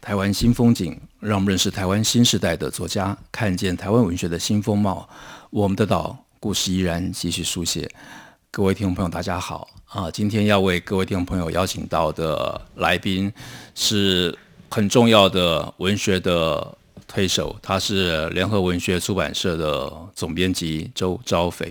台湾新风景，让我们认识台湾新时代的作家，看见台湾文学的新风貌。我们的岛故事依然继续书写。各位听众朋友，大家好啊！今天要为各位听众朋友邀请到的来宾是很重要的文学的推手，他是联合文学出版社的总编辑周昭斐。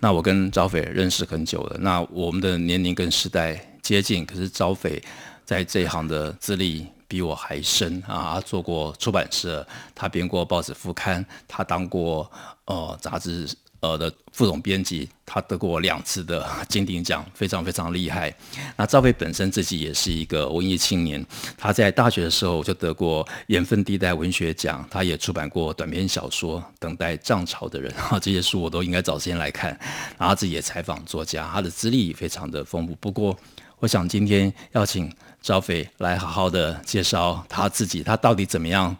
那我跟昭斐认识很久了，那我们的年龄跟时代接近，可是昭斐在这一行的资历比我还深啊！他做过出版社，他编过报纸副刊，他当过呃杂志。呃的副总编辑，他得过两次的金鼎奖，非常非常厉害。那赵飞本身自己也是一个文艺青年，他在大学的时候就得过盐分地带文学奖，他也出版过短篇小说《等待涨潮的人》哈，这些书我都应该找时间来看。然后自己也采访作家，他的资历非常的丰富。不过，我想今天要请赵斐来好好的介绍他自己，他到底怎么样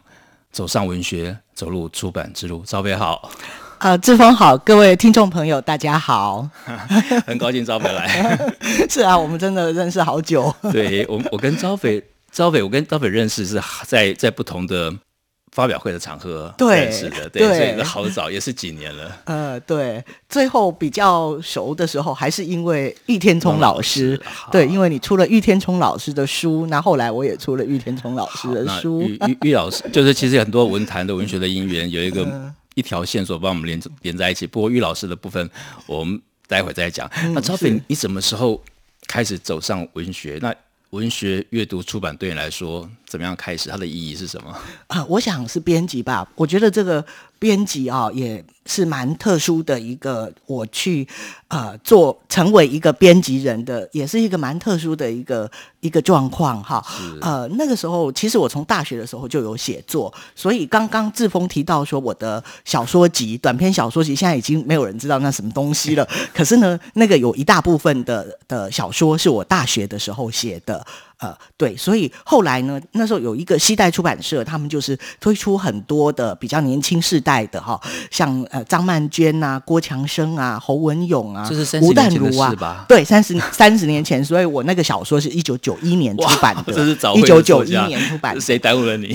走上文学，走入出版之路。赵斐好。啊，志峰好，各位听众朋友，大家好，很高兴招斐来。是啊，我们真的认识好久。对我，我跟招斐，招斐，我跟招斐认识是在在不同的发表会的场合认识的，对，对对所以好早，也是几年了。呃，对，最后比较熟的时候，还是因为玉天聪老师，老师对，因为你出了玉天聪老师的书，那后来我也出了玉天聪老师的书。喻喻喻老师，就是其实很多文坛的文学的因缘有一个。呃一条线索把我们连连在一起。不过玉老师的部分，我们待会再讲。嗯、那超品，你什么时候开始走上文学？那文学阅读出版对你来说怎么样开始？它的意义是什么？啊，我想是编辑吧。我觉得这个编辑啊，也是蛮特殊的一个。我去呃做成为一个编辑人的，也是一个蛮特殊的一个。一个状况哈，呃，那个时候其实我从大学的时候就有写作，所以刚刚志峰提到说我的小说集、短篇小说集，现在已经没有人知道那什么东西了。可是呢，那个有一大部分的的小说是我大学的时候写的。呃，对，所以后来呢，那时候有一个西代出版社，他们就是推出很多的比较年轻世代的哈，像呃张曼娟啊、郭强生啊、侯文勇啊、吴淡如啊，对，三十三十年前，所以我那个小说是一九九一年出版的，这是早一九九一年出版的，谁耽误了你？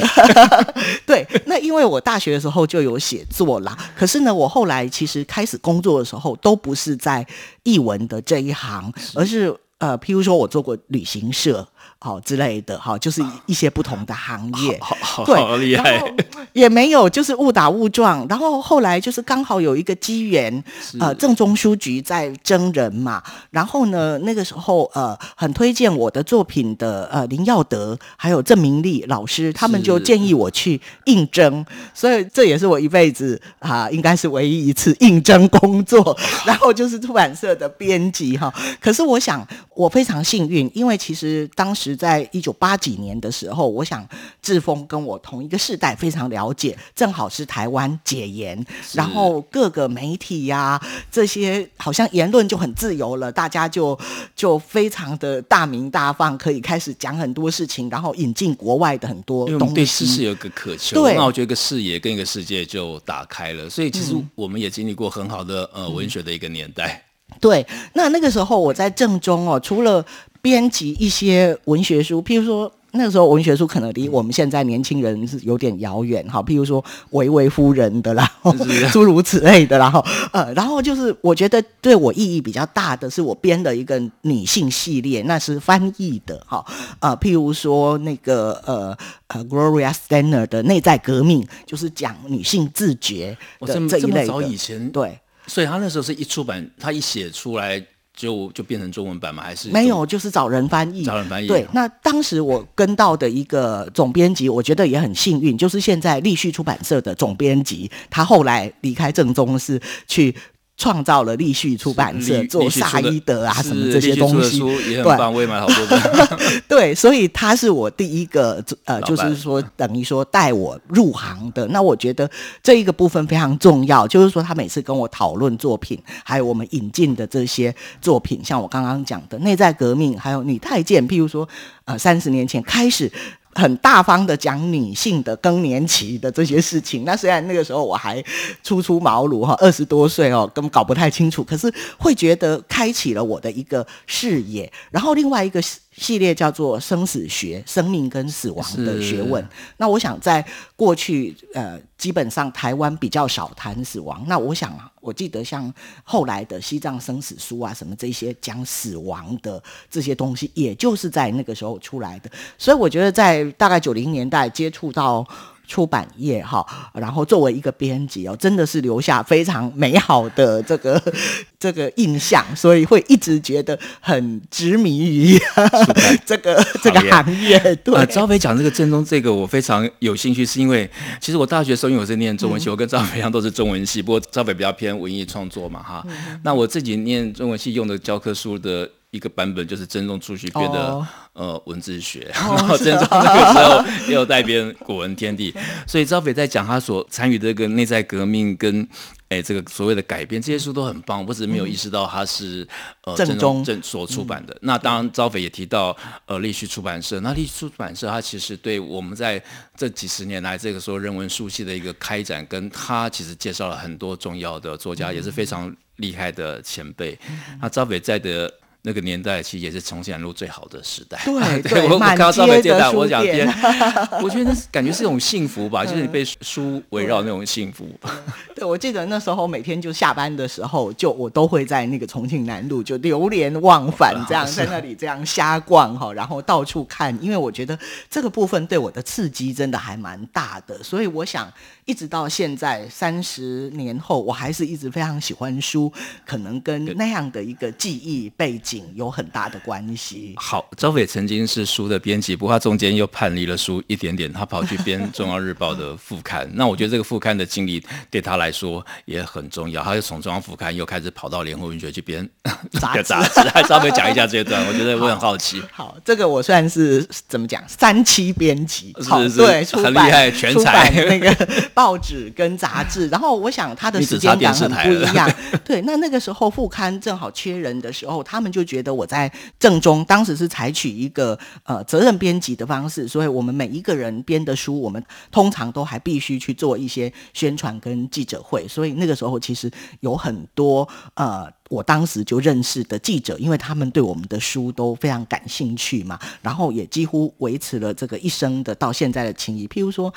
对，那因为我大学的时候就有写作啦，可是呢，我后来其实开始工作的时候，都不是在译文的这一行，而是呃，譬如说我做过旅行社。好之类的，哈，就是一些不同的行业，好，好，对，好厉害，也没有，就是误打误撞，然后后来就是刚好有一个机缘，呃，正中书局在征人嘛，然后呢，那个时候呃，很推荐我的作品的呃林耀德还有郑明丽老师，他们就建议我去应征，所以这也是我一辈子啊、呃，应该是唯一一次应征工作，然后就是出版社的编辑哈。可是我想我非常幸运，因为其实当时。在一九八几年的时候，我想志峰跟我同一个世代，非常了解。正好是台湾解严，然后各个媒体呀、啊，这些好像言论就很自由了，大家就就非常的大鸣大放，可以开始讲很多事情，然后引进国外的很多东西。对知识有一个渴求，对，那我觉得一个视野跟一个世界就打开了。所以其实我们也经历过很好的呃文学的一个年代。对，那那个时候我在正中哦，除了编辑一些文学书，譬如说那个时候文学书可能离我们现在年轻人是有点遥远哈。譬如说维维夫人的啦，诸如此类的啦。然后呃，然后就是我觉得对我意义比较大的是我编的一个女性系列，那是翻译的哈。呃，譬如说那个呃呃 Gloria Steiner 的内在革命，就是讲女性自觉的这一类的。早以前对，所以他那时候是一出版，他一写出来。就就变成中文版吗？还是没有？就是找人翻译，找人翻译。对，那当时我跟到的一个总编辑，我觉得也很幸运，就是现在立讯出版社的总编辑，他后来离开正宗，是去创造了立旭出版社做萨伊德啊什么这些东西，书也很棒，我也买好多本。对，所以他是我第一个呃，就是说等于说带我入行的。那我觉得这一个部分非常重要，就是说他每次跟我讨论作品，还有我们引进的这些作品，像我刚刚讲的内在革命，还有女太监，譬如说呃三十年前开始。很大方的讲女性的更年期的这些事情，那虽然那个时候我还初出茅庐哈，二十多岁哦，根本搞不太清楚，可是会觉得开启了我的一个视野。然后另外一个系列叫做生死学，生命跟死亡的学问。那我想在过去呃，基本上台湾比较少谈死亡。那我想，我记得像后来的西藏生死书啊，什么这些讲死亡的这些东西，也就是在那个时候出来的。所以我觉得在大概九零年代接触到。出版业哈，然后作为一个编辑哦，真的是留下非常美好的这个 这个印象，所以会一直觉得很执迷于 这个这个行业。对，呃，昭斐讲这个正宗这个，我非常有兴趣，是因为其实我大学的时候，因为我是念中文系，嗯、我跟昭斐一样都是中文系，不过昭斐比较偏文艺创作嘛哈。嗯、那我自己念中文系用的教科书的。一个版本就是曾宗初绪编的、oh. 呃文字学，oh, 然后郑重那个时候也有带编古文天地，所以赵斐在讲他所参与的这个内在革命跟哎这个所谓的改变，这些书都很棒，我只是没有意识到他是、嗯、呃曾宗正所出版的。嗯、那当然赵斐也提到呃立旭出版社，那立旭出版社它其实对我们在这几十年来这个说人文书系的一个开展，跟他其实介绍了很多重要的作家，嗯、也是非常厉害的前辈。嗯、那赵斐在的。那个年代其实也是重庆南路最好的时代。对 对，我我看到昭斐接待，我讲天，我觉得那感觉是一种幸福吧，就是你被书围绕那种幸福。对，我记得那时候每天就下班的时候，就我都会在那个重庆南路就流连忘返，这样在那里这样瞎逛哈，然后到处看，因为我觉得这个部分对我的刺激真的还蛮大的，所以我想一直到现在三十年后，我还是一直非常喜欢书，可能跟那样的一个记忆背景。有很大的关系。好，昭斐曾经是书的编辑，不过他中间又叛离了书一点点，他跑去编《中央日报》的副刊。那我觉得这个副刊的经历对他来说也很重要。他又从中央副刊又开始跑到联合文学去编杂 志。杂志，还稍微讲一下这一段，我觉得我很 好奇。好，好，这个我算是怎么讲？三期编辑，是是对，很厉害，全才那个报纸跟杂志。然后我想他的时间感很不一样。对，那那个时候副刊正好缺人的时候，他们就。觉得我在正中，当时是采取一个呃责任编辑的方式，所以我们每一个人编的书，我们通常都还必须去做一些宣传跟记者会。所以那个时候其实有很多呃，我当时就认识的记者，因为他们对我们的书都非常感兴趣嘛，然后也几乎维持了这个一生的到现在的情谊。譬如说。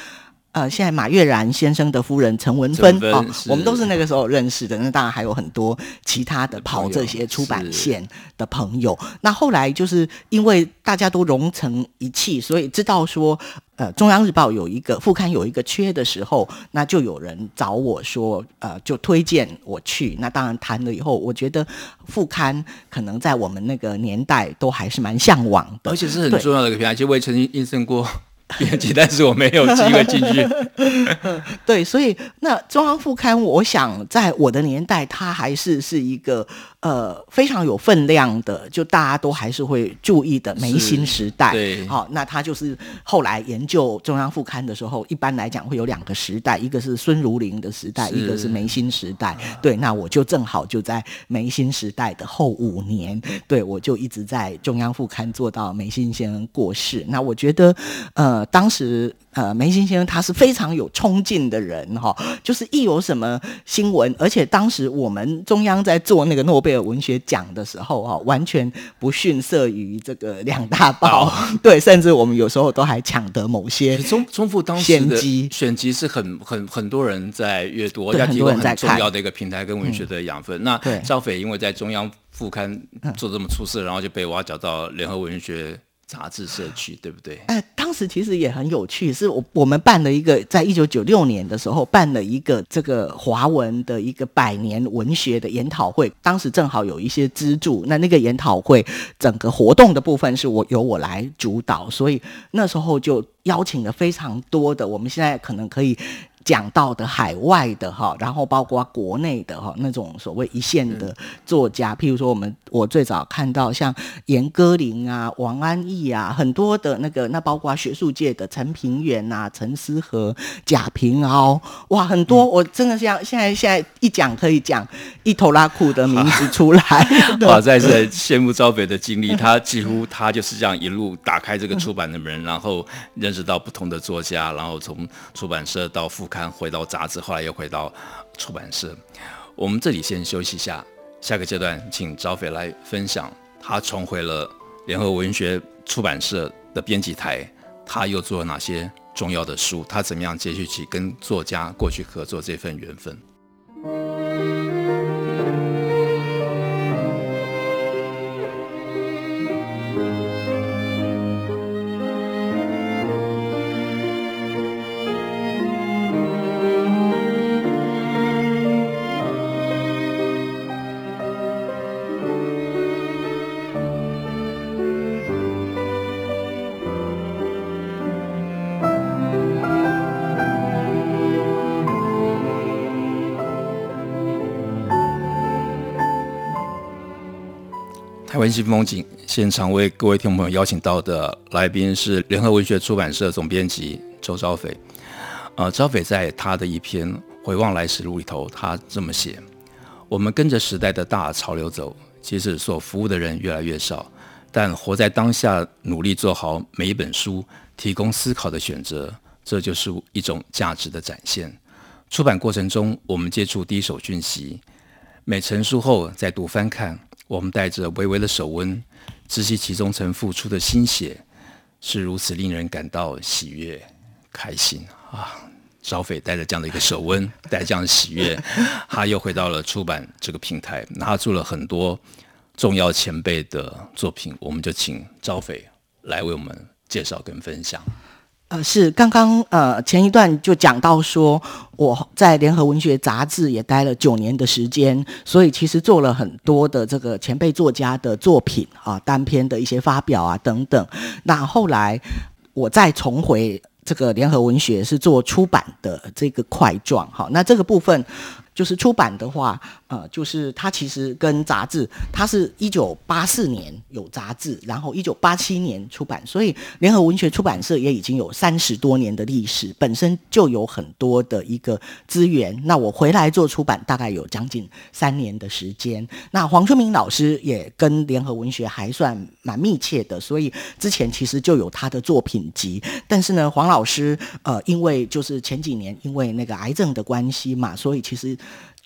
呃，现在马悦然先生的夫人陈文芬哦，我们都是那个时候认识的。那当然还有很多其他的跑这些出版线的朋友。那后来就是因为大家都融成一气，所以知道说，呃，中央日报有一个副刊有一个缺的时候，那就有人找我说，呃，就推荐我去。那当然谈了以后，我觉得副刊可能在我们那个年代都还是蛮向往的，而且是很重要的一个平台。其实我也曾经应征过。编辑，但是我没有机会进去。对，所以那中央副刊，我想在我的年代，它还是是一个呃非常有分量的，就大家都还是会注意的梅新时代。对，好、哦，那他就是后来研究中央副刊的时候，一般来讲会有两个时代，一个是孙如林的时代，一个是梅新时代。对，那我就正好就在梅新时代的后五年，对，我就一直在中央副刊做到梅新先生过世。那我觉得，呃。呃，当时呃，梅新先生他是非常有冲劲的人哈，就是一有什么新闻，而且当时我们中央在做那个诺贝尔文学奖的时候哈，完全不逊色于这个两大报，对，甚至我们有时候都还抢得某些先机。中复当时的选集是很很很多人在阅读，要提供很重要的一个平台跟文学的养分。嗯、那赵斐因为在中央副刊做这么出色，然后就被挖角到联合文学。杂志社区对不对？哎、呃，当时其实也很有趣，是我我们办了一个，在一九九六年的时候办了一个这个华文的一个百年文学的研讨会，当时正好有一些资助，那那个研讨会整个活动的部分是我由我来主导，所以那时候就邀请了非常多的，我们现在可能可以。讲到的海外的哈，然后包括国内的哈那种所谓一线的作家，嗯、譬如说我们我最早看到像严歌苓啊、王安忆啊，很多的那个那包括学术界的陈平原啊、陈思和、贾平凹，哇，很多、嗯、我真的像现在现在一讲可以讲一头拉裤的名字出来。哇，在这羡慕招北的经历，他几乎他就是这样一路打开这个出版的门，然后认识到不同的作家，然后从出版社到副刊，回到杂志，后来又回到出版社。我们这里先休息一下，下个阶段请赵斐来分享他重回了联合文学出版社的编辑台，他又做了哪些重要的书，他怎么样接续起跟作家过去合作这份缘分。台湾新风景现场为各位听众朋友邀请到的来宾是联合文学出版社总编辑周昭斐。呃，昭斐在他的一篇《回望来时路》里头，他这么写：我们跟着时代的大潮流走，其实所服务的人越来越少，但活在当下，努力做好每一本书提供思考的选择，这就是一种价值的展现。出版过程中，我们接触第一手讯息，每成书后再度翻看。我们带着微微的手温，知悉其中曾付出的心血，是如此令人感到喜悦、开心啊！招斐带着这样的一个手温，带着这样的喜悦，他又回到了出版这个平台，拿出了很多重要前辈的作品，我们就请招斐来为我们介绍跟分享。呃，是刚刚呃前一段就讲到说，我在联合文学杂志也待了九年的时间，所以其实做了很多的这个前辈作家的作品啊，单篇的一些发表啊等等。那后来我再重回这个联合文学，是做出版的这个块状。好，那这个部分。就是出版的话，呃，就是它其实跟杂志，它是一九八四年有杂志，然后一九八七年出版，所以联合文学出版社也已经有三十多年的历史，本身就有很多的一个资源。那我回来做出版，大概有将近三年的时间。那黄春明老师也跟联合文学还算蛮密切的，所以之前其实就有他的作品集。但是呢，黄老师呃，因为就是前几年因为那个癌症的关系嘛，所以其实。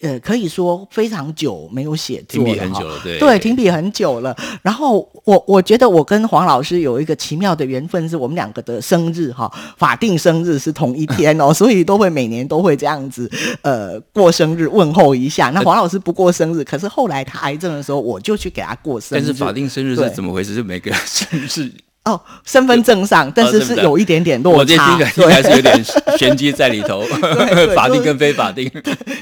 呃，可以说非常久没有写作了，停笔很久了，对对，停笔很久了。然后我我觉得我跟黄老师有一个奇妙的缘分，是我们两个的生日哈，法定生日是同一天哦，所以都会每年都会这样子呃过生日问候一下。那黄老师不过生日，可是后来他癌症的时候，我就去给他过生日。但是法定生日是怎么回事？是每个生日。哦，身份证上，但是是有一点点落差，我这应该是有点玄机在里头 法定跟非法定。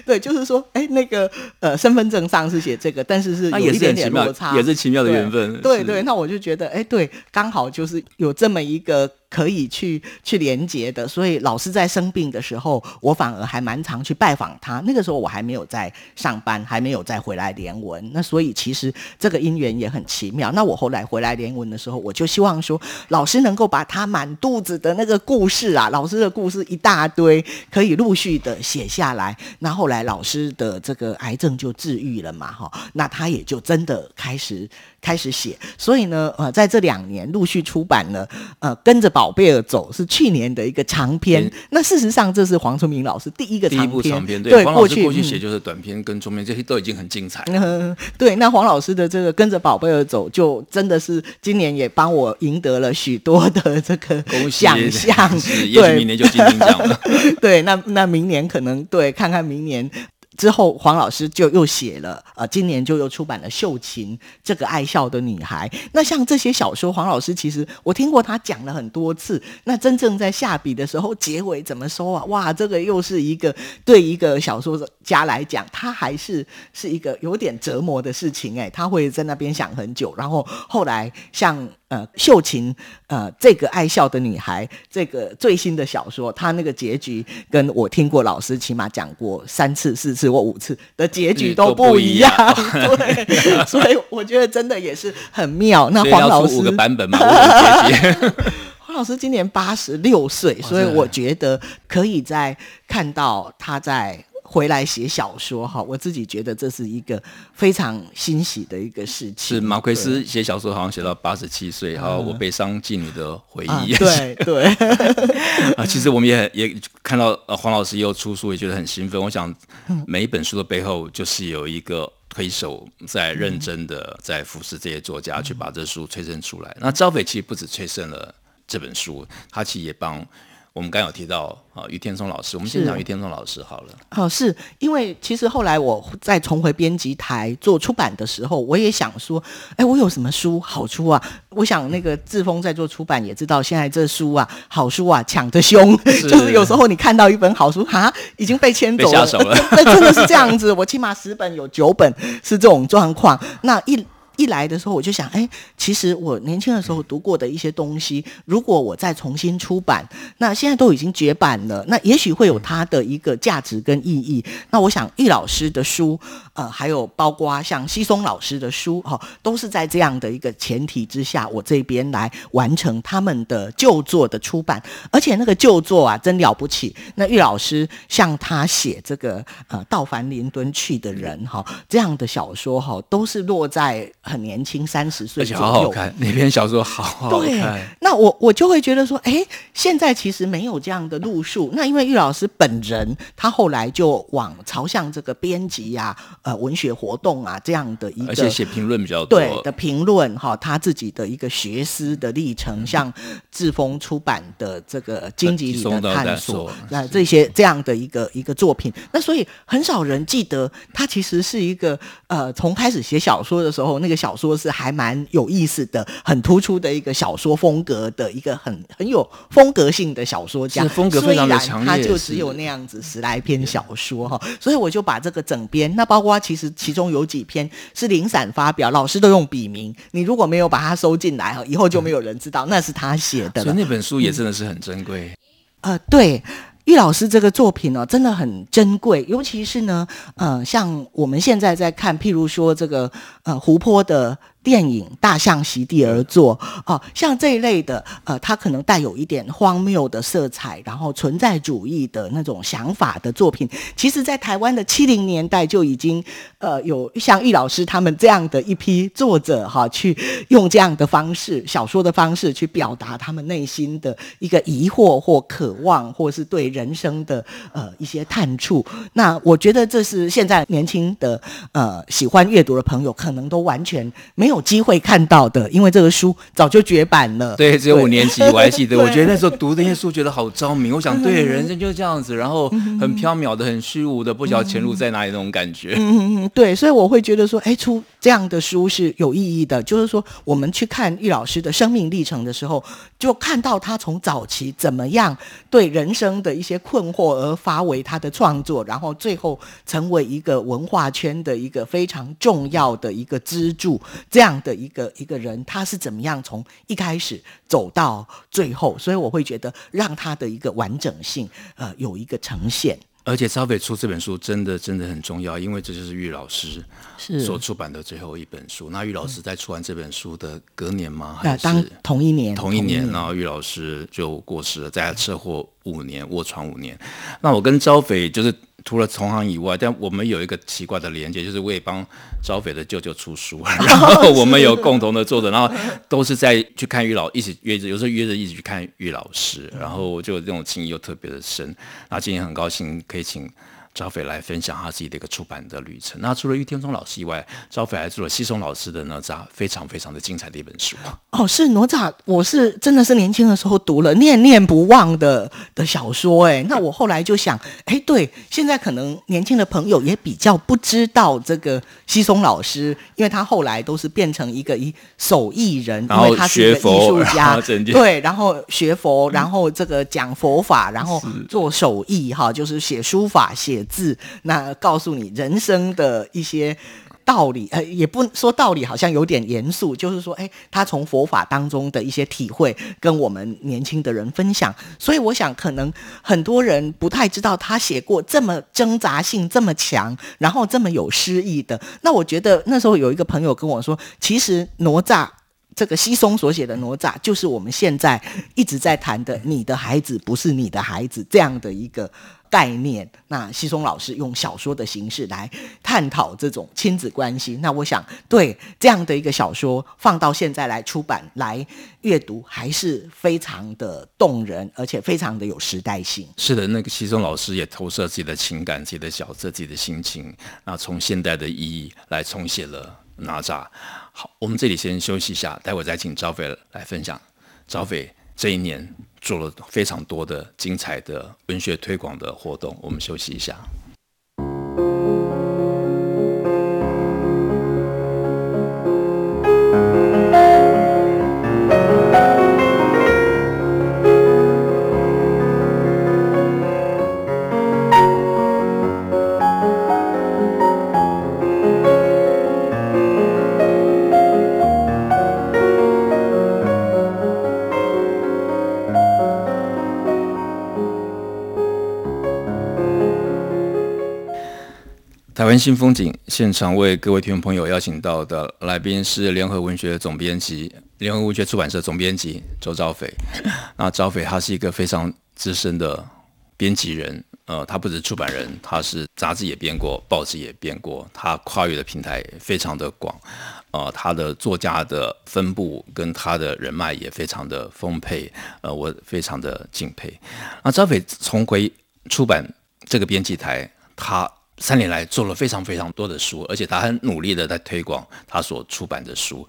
对，就是说，哎，那个呃，身份证上是写这个，但是是有一点点落差，也是奇妙的缘分。对对，那我就觉得，哎，对，刚好就是有这么一个。可以去去连接的，所以老师在生病的时候，我反而还蛮常去拜访他。那个时候我还没有在上班，还没有再回来联文。那所以其实这个因缘也很奇妙。那我后来回来联文的时候，我就希望说，老师能够把他满肚子的那个故事啊，老师的故事一大堆，可以陆续的写下来。那后来老师的这个癌症就治愈了嘛，哈，那他也就真的开始。开始写，所以呢，呃，在这两年陆续出版了，呃，跟着宝贝儿走是去年的一个长篇。嗯、那事实上，这是黄春明老师第一个长篇。第一部长篇，对，黄老师过去写就是短篇跟中篇，这些都已经很精彩。嗯，对。那黄老师的这个跟着宝贝儿走，就真的是今年也帮我赢得了许多的这个奖项。是，也许明年就金鹰奖了。对，那那明年可能对，看看明年。之后，黄老师就又写了，呃，今年就又出版了《秀琴》这个爱笑的女孩。那像这些小说，黄老师其实我听过他讲了很多次。那真正在下笔的时候，结尾怎么收啊？哇，这个又是一个对一个小说家来讲，他还是是一个有点折磨的事情哎，他会在那边想很久。然后后来像。呃，秀琴，呃，这个爱笑的女孩，这个最新的小说，她那个结局跟我听过老师起码讲过三次、四次或五次的结局都不一样，嗯、对，所以我觉得真的也是很妙。那黄老师五个版本嘛，黄老师今年八十六岁，所以我觉得可以在看到他在。回来写小说哈，我自己觉得这是一个非常欣喜的一个事情。是马奎斯写小说好像写到八十七岁，哈、嗯，我悲伤妓女的回忆。啊、对对 啊，其实我们也也看到呃黄老师又出书，也觉得很兴奋。我想每一本书的背后就是有一个推手在认真的在服侍这些作家，去把这书催生出来。那昭斐其实不止催生了这本书，他其实也帮。我们刚有提到啊，余天松老师，我们先讲余天松老师好了。哦，是因为其实后来我在重回编辑台做出版的时候，我也想说，哎，我有什么书好出啊？我想那个志峰在做出版也知道，现在这书啊，好书啊抢得凶，是 就是有时候你看到一本好书，哈，已经被牵走了，那，真的是这样子。我起码十本有九本是这种状况，那一。一来的时候，我就想，哎，其实我年轻的时候读过的一些东西，如果我再重新出版，那现在都已经绝版了，那也许会有它的一个价值跟意义。那我想，易老师的书，呃，还有包括像西松老师的书，哈、都是在这样的一个前提之下，我这边来完成他们的旧作的出版。而且那个旧作啊，真了不起。那易老师像他写这个呃，到凡林敦去的人，哈、哦，这样的小说，哈、都是落在。很年轻，三十岁，而且好好看。那篇小说好好看。对，那我我就会觉得说，哎，现在其实没有这样的路数。那因为玉老师本人，他后来就往朝向这个编辑呀、呃，文学活动啊这样的一个，而且写评论比较多。对的评论哈，他自己的一个学思的历程，嗯、像志峰出版的这个荆棘里的探索，那这些这样的一个一个作品，那所以很少人记得他其实是一个呃，从开始写小说的时候那个。小说是还蛮有意思的，很突出的一个小说风格的一个很很有风格性的小说家，风格非常的强烈，他就只有那样子十来篇小说哈，所以我就把这个整编，那包括其实其中有几篇是零散发表，老师都用笔名，你如果没有把它收进来哈，以后就没有人知道那是他写的。所以那本书也真的是很珍贵。呃，对。玉老师这个作品呢，真的很珍贵，尤其是呢，呃，像我们现在在看，譬如说这个呃湖泊的。电影《大象席地而坐》哦，像这一类的，呃，它可能带有一点荒谬的色彩，然后存在主义的那种想法的作品，其实，在台湾的七零年代就已经，呃，有像易老师他们这样的一批作者哈、去用这样的方式，小说的方式去表达他们内心的一个疑惑或渴望，或是对人生的呃一些探触。那我觉得这是现在年轻的呃喜欢阅读的朋友可能都完全没有。机会看到的，因为这个书早就绝版了。对，只有五年级，我还记得。我觉得那时候读那些书，觉得好着迷。我想，对，人生就是这样子，然后很飘渺的、很虚无的，不晓得前路在哪里那种感觉。嗯嗯，对，所以我会觉得说，哎，出这样的书是有意义的。就是说，我们去看易老师的生命历程的时候，就看到他从早期怎么样对人生的一些困惑而发为他的创作，然后最后成为一个文化圈的一个非常重要的一个支柱。这样。的一个一个人，他是怎么样从一开始走到最后？所以我会觉得让他的一个完整性，呃，有一个呈现。而且昭斐出这本书真的真的很重要，因为这就是玉老师所出版的最后一本书。那玉老师在出完这本书的隔年吗？还是当同一年？同一年，然后玉老师就过世了，在车祸五年，卧床五年。那我跟招斐就是。除了同行以外，但我们有一个奇怪的连接，就是我也帮招匪的舅舅出书，然后我们有共同的作者，然后都是在去看玉老，一起约着，有时候约着一起去看玉老师，然后就这种情谊又特别的深。那今天很高兴可以请昭斐来分享他自己的一个出版的旅程。那除了玉天中老师以外，昭斐还做了西松老师的哪吒，非常非常的精彩的一本书。哦，是哪吒，我是真的是年轻的时候读了念念不忘的的小说。哎，那我后来就想，哎，对，现在可能年轻的朋友也比较不知道这个西松老师，因为他后来都是变成一个一手艺人，因为他是一个艺术家，对，然后学佛，然后这个讲佛法，然后做手艺，哈，就是写书法写。写字，那告诉你人生的一些道理，呃，也不说道理，好像有点严肃。就是说，哎，他从佛法当中的一些体会，跟我们年轻的人分享。所以，我想可能很多人不太知道他写过这么挣扎性这么强，然后这么有诗意的。那我觉得那时候有一个朋友跟我说，其实哪吒这个西松所写的哪吒，就是我们现在一直在谈的“你的孩子不是你的孩子”这样的一个。概念，那西松老师用小说的形式来探讨这种亲子关系，那我想对这样的一个小说放到现在来出版来阅读，还是非常的动人，而且非常的有时代性。是的，那个西松老师也投射自己的情感、自己的角色、自己的心情，那从现代的意义来重写了哪吒。好，我们这里先休息一下，待会再请赵飞来分享。赵飞这一年。做了非常多的精彩的文学推广的活动，我们休息一下。新风景现场为各位听众朋友邀请到的来宾是联合文学总编辑、联合文学出版社总编辑周兆斐。那兆斐他是一个非常资深的编辑人，呃，他不止出版人，他是杂志也编过，报纸也编过，他跨越的平台非常的广，呃，他的作家的分布跟他的人脉也非常的丰沛，呃，我非常的敬佩。那兆斐重回出版这个编辑台，他。三年来做了非常非常多的书，而且他很努力的在推广他所出版的书。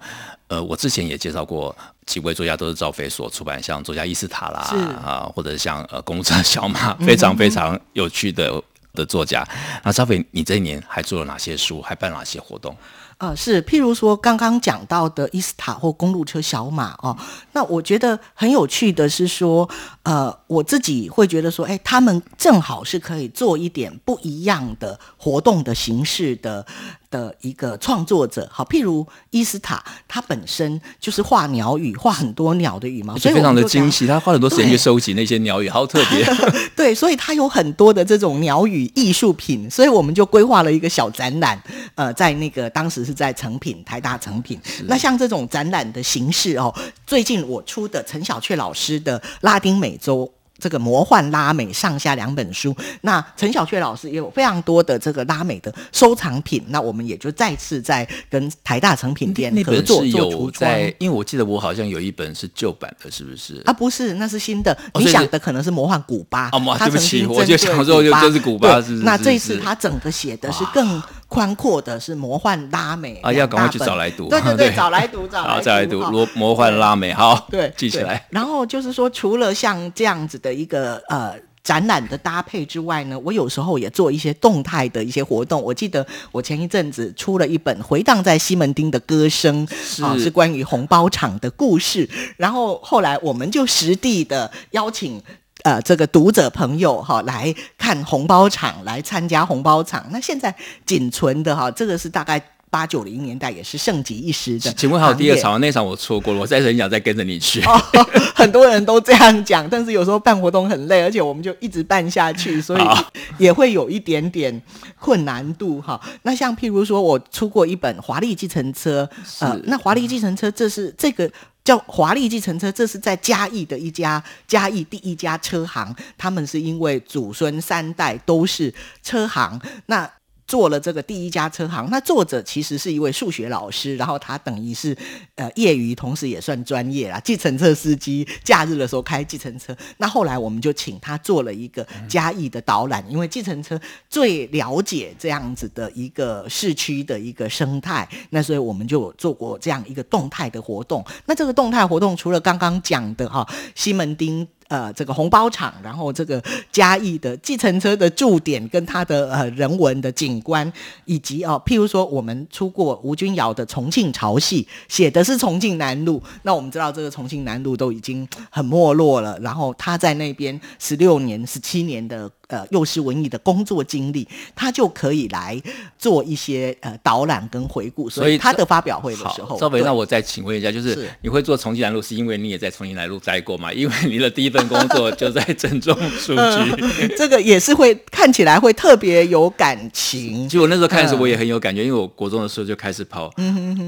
呃，我之前也介绍过几位作家，都是赵飞所出版，像作家伊斯塔啦啊，或者像呃公路车小马，非常非常有趣的、嗯、的作家。那赵飞，你这一年还做了哪些书？还办哪些活动？啊，是，譬如说刚刚讲到的伊斯塔或公路车小马哦，那我觉得很有趣的是说，呃，我自己会觉得说，哎，他们正好是可以做一点不一样的活动的形式的。的一个创作者，好，譬如伊斯塔，他本身就是画鸟语，画很多鸟的羽毛，所以非常的精细。他花很多时间去收集那些鸟语，好特别。对，所以他有很多的这种鸟语艺术品，所以我们就规划了一个小展览，呃，在那个当时是在成品，台大成品。那像这种展览的形式哦，最近我出的陈小雀老师的拉丁美洲。这个魔幻拉美上下两本书，那陈小雀老师也有非常多的这个拉美的收藏品，那我们也就再次在跟台大成品店合作做橱窗。因为我记得我好像有一本是旧版的，是不是？啊，不是，那是新的。你想的可能是魔幻古巴。哦，对不起，我就想说就就是古巴，是。那这一次他整个写的是更宽阔的，是魔幻拉美啊，要赶快去找来读。对对 对，找来读，找来读。好，再来读魔魔幻拉美，好，对，记起来。然后就是说，除了像这样子的。一个呃展览的搭配之外呢，我有时候也做一些动态的一些活动。我记得我前一阵子出了一本《回荡在西门町的歌声》，啊，是关于红包场的故事。然后后来我们就实地的邀请呃这个读者朋友哈来看红包场，来参加红包场。那现在仅存的哈，这个是大概。八九零年代也是盛极一时的。请问还有第二场？那场我错过了，我在很想再跟着你去。哦，很多人都这样讲，但是有时候办活动很累，而且我们就一直办下去，所以也会有一点点困难度哈。那像譬如说，我出过一本《华丽计程车》，呃，那《华丽计程车》这是这个叫《华丽计程车》，这是在嘉义的一家嘉义第一家车行，他们是因为祖孙三代都是车行，那。做了这个第一家车行。那作者其实是一位数学老师，然后他等于是呃业余，同时也算专业啦。计程车司机假日的时候开计程车。那后来我们就请他做了一个嘉义的导览，因为计程车最了解这样子的一个市区的一个生态。那所以我们就做过这样一个动态的活动。那这个动态活动除了刚刚讲的哈西门町。呃，这个红包厂，然后这个嘉义的计程车的驻点跟它的呃人文的景观，以及哦，譬如说我们出过吴君尧的《重庆潮戏》，写的是重庆南路。那我们知道这个重庆南路都已经很没落了，然后他在那边十六年、十七年的。呃，幼师文艺的工作经历，他就可以来做一些呃导览跟回顾。所以他的发表会的时候，赵斐，那我再请问一下，就是你会做重庆南路，是因为你也在重庆南路待过吗？因为你的第一份工作就在镇中书局，呃，这个也是会看起来会特别有感情。其实我那时候看的时候，我也很有感觉，因为我国中的时候就开始跑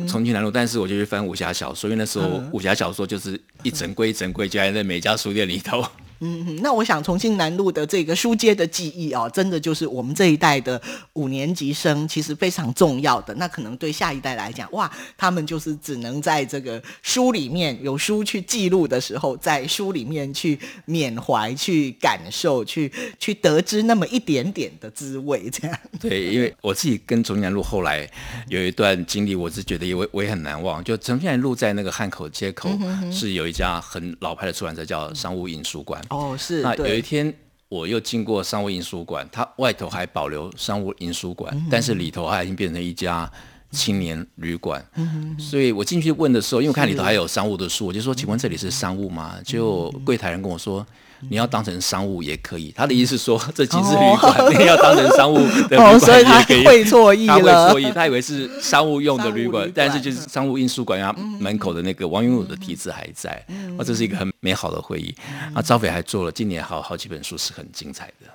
重庆南路，但是我就去翻武侠小说，因为那时候武侠小说就是一整柜一整柜就在那每家书店里头。嗯，那我想重庆南路的这个书街的记忆哦，真的就是我们这一代的五年级生，其实非常重要的。那可能对下一代来讲，哇，他们就是只能在这个书里面有书去记录的时候，在书里面去缅怀、去感受、去去得知那么一点点的滋味，这样。对，因为我自己跟重庆南路后来有一段经历，我是觉得也我我也很难忘。就重庆南路在那个汉口街口是有一家很老牌的出版社，叫商务印书馆。哦，是。那有一天，我又经过商务印书馆，它外头还保留商务印书馆，嗯、但是里头它已经变成一家青年旅馆。嗯、所以我进去问的时候，因为我看里头还有商务的书，我就说：“请问这里是商务吗？”就柜台人跟我说。你要当成商务也可以，他的意思是说，这几只旅馆 你要当成商务的 旅馆所以他会错意了，他会错意，他以为是商务用的旅馆，但是就是商务印书馆，他门口的那个王云武的题字还在。哦，这是一个很美好的回忆。啊，赵斐还做了今年好好几本书，是很精彩的。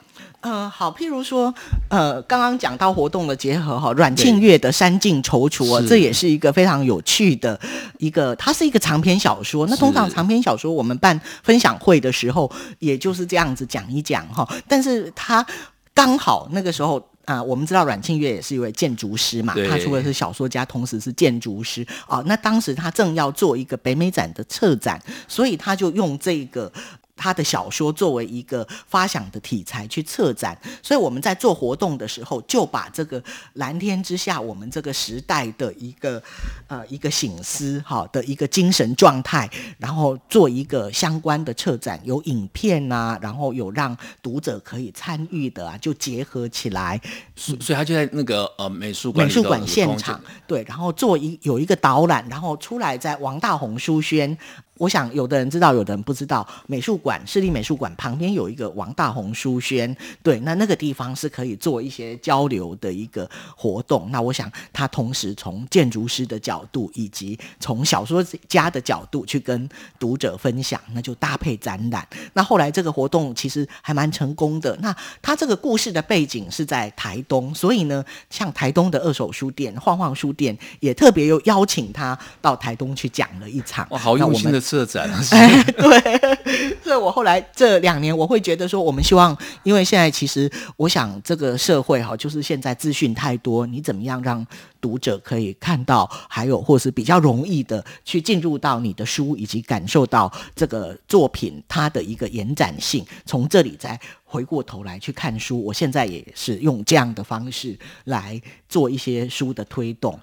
呃，好，譬如说，呃，刚刚讲到活动的结合哈，阮庆月的《山尽踌躇》啊，这也是一个非常有趣的一个，它是一个长篇小说。那通常长篇小说我们办分享会的时候，也就是这样子讲一讲哈。但是他刚好那个时候啊、呃，我们知道阮庆月也是一位建筑师嘛，他除了是小说家，同时是建筑师啊、呃。那当时他正要做一个北美展的策展，所以他就用这个。他的小说作为一个发想的题材去策展，所以我们在做活动的时候，就把这个蓝天之下我们这个时代的一个呃一个醒思哈的一个精神状态，然后做一个相关的策展，有影片啊，然后有让读者可以参与的啊，就结合起来。所以，所以他就在那个呃美术馆美术馆现场对，然后做一有一个导览，然后出来在王大红书轩。我想有的人知道，有的人不知道。美术馆市立美术馆旁边有一个王大红书轩，对，那那个地方是可以做一些交流的一个活动。那我想他同时从建筑师的角度，以及从小说家的角度去跟读者分享，那就搭配展览。那后来这个活动其实还蛮成功的。那他这个故事的背景是在台东，所以呢，像台东的二手书店晃晃书店也特别又邀请他到台东去讲了一场。哇，好用心的。策展 哎，对，所以我后来这两年，我会觉得说，我们希望，因为现在其实，我想这个社会哈，就是现在资讯太多，你怎么样让读者可以看到，还有或是比较容易的去进入到你的书，以及感受到这个作品它的一个延展性，从这里再回过头来去看书。我现在也是用这样的方式来做一些书的推动。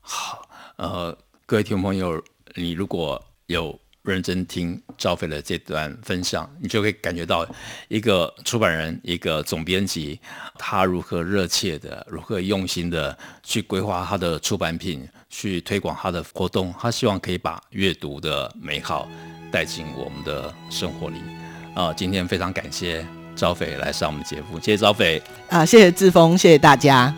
好，呃，各位听众朋友，你如果有认真听赵斐的这段分享，你就会感觉到一个出版人、一个总编辑，他如何热切的、如何用心的去规划他的出版品，去推广他的活动。他希望可以把阅读的美好带进我们的生活里。啊、今天非常感谢赵斐来上我们节目，谢谢赵斐。啊，谢谢志峰，谢谢大家。